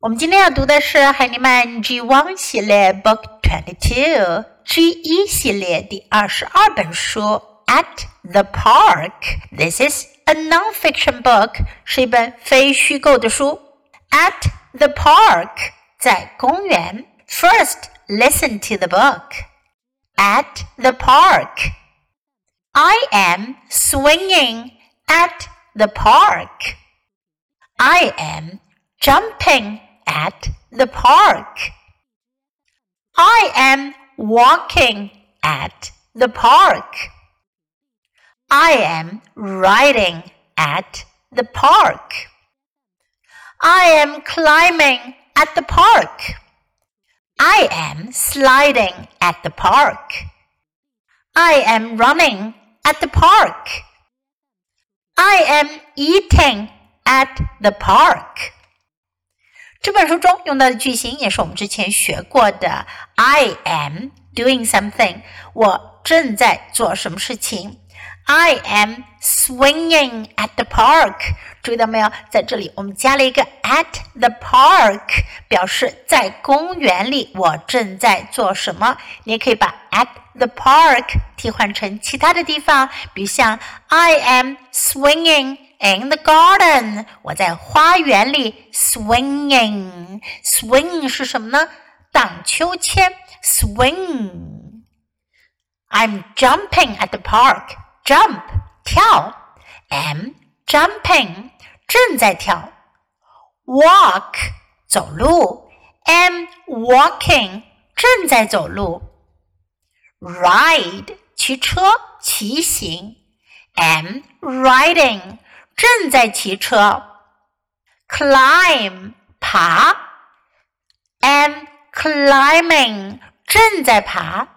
我们今天要读的是海尼曼 G One 系列 Book Twenty Two G 一系列第二十二本书 At the Park. This is a non-fiction book，是一本非虚构的书。At the park，在公园。First, listen to the book. At the park, I am swinging at the park. I am jumping at the park. I am walking at the park. I am riding at the park. I am climbing at the park. I am sliding at the park. I am running at the park. I am eating at the park. 这本书中用到的句型也是我们之前学过的。I am doing something，我正在做什么事情。I am swinging at the park。注意到没有？在这里我们加了一个 at the park，表示在公园里我正在做什么。你也可以把 at the park 替换成其他的地方，比如像 I am swinging。in the garden，我在花园里 swinging。swing 是什么呢？荡秋千 swing。I'm jumping at the park. Jump 跳，am jumping 正在跳。Walk 走路，am walking 正在走路。Ride 骑车骑行，am riding 正在骑车，climb 爬，am climbing 正在爬。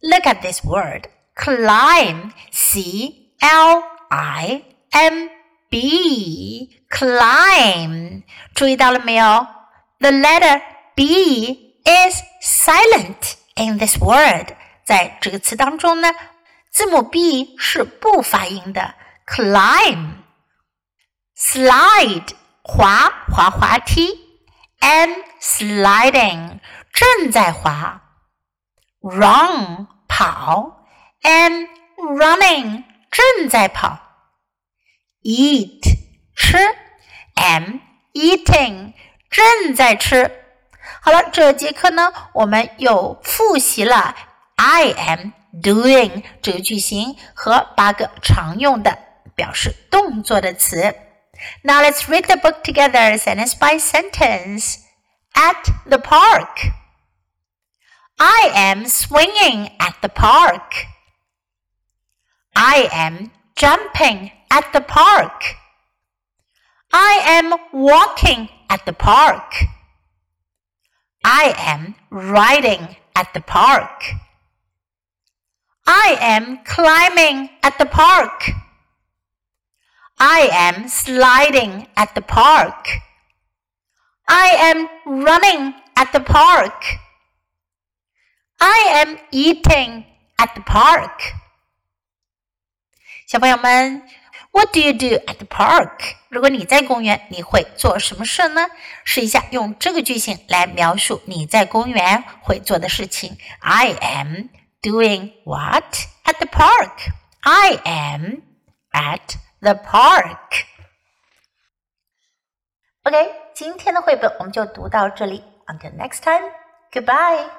Look at this word climb c l i m b climb 注意到了没有？The letter b is silent in this word，在这个词当中呢，字母 b 是不发音的。climb Slide 滑滑滑梯，am sliding 正在滑，run 跑，am running 正在跑，eat 吃，am eating 正在吃。好了，这节课呢，我们又复习了 I am doing 这个句型和八个常用的表示动作的词。Now let's read the book together, sentence by sentence. At the park. I am swinging at the park. I am jumping at the park. I am walking at the park. I am riding at the park. I am climbing at the park. I am sliding at the park. I am running at the park. I am eating at the park. 小朋友们，What do you do at the park？如果你在公园，你会做什么事呢？试一下用这个句型来描述你在公园会做的事情。I am doing what at the park? I am at the park. OK，今天的绘本我们就读到这里。Until next time, goodbye.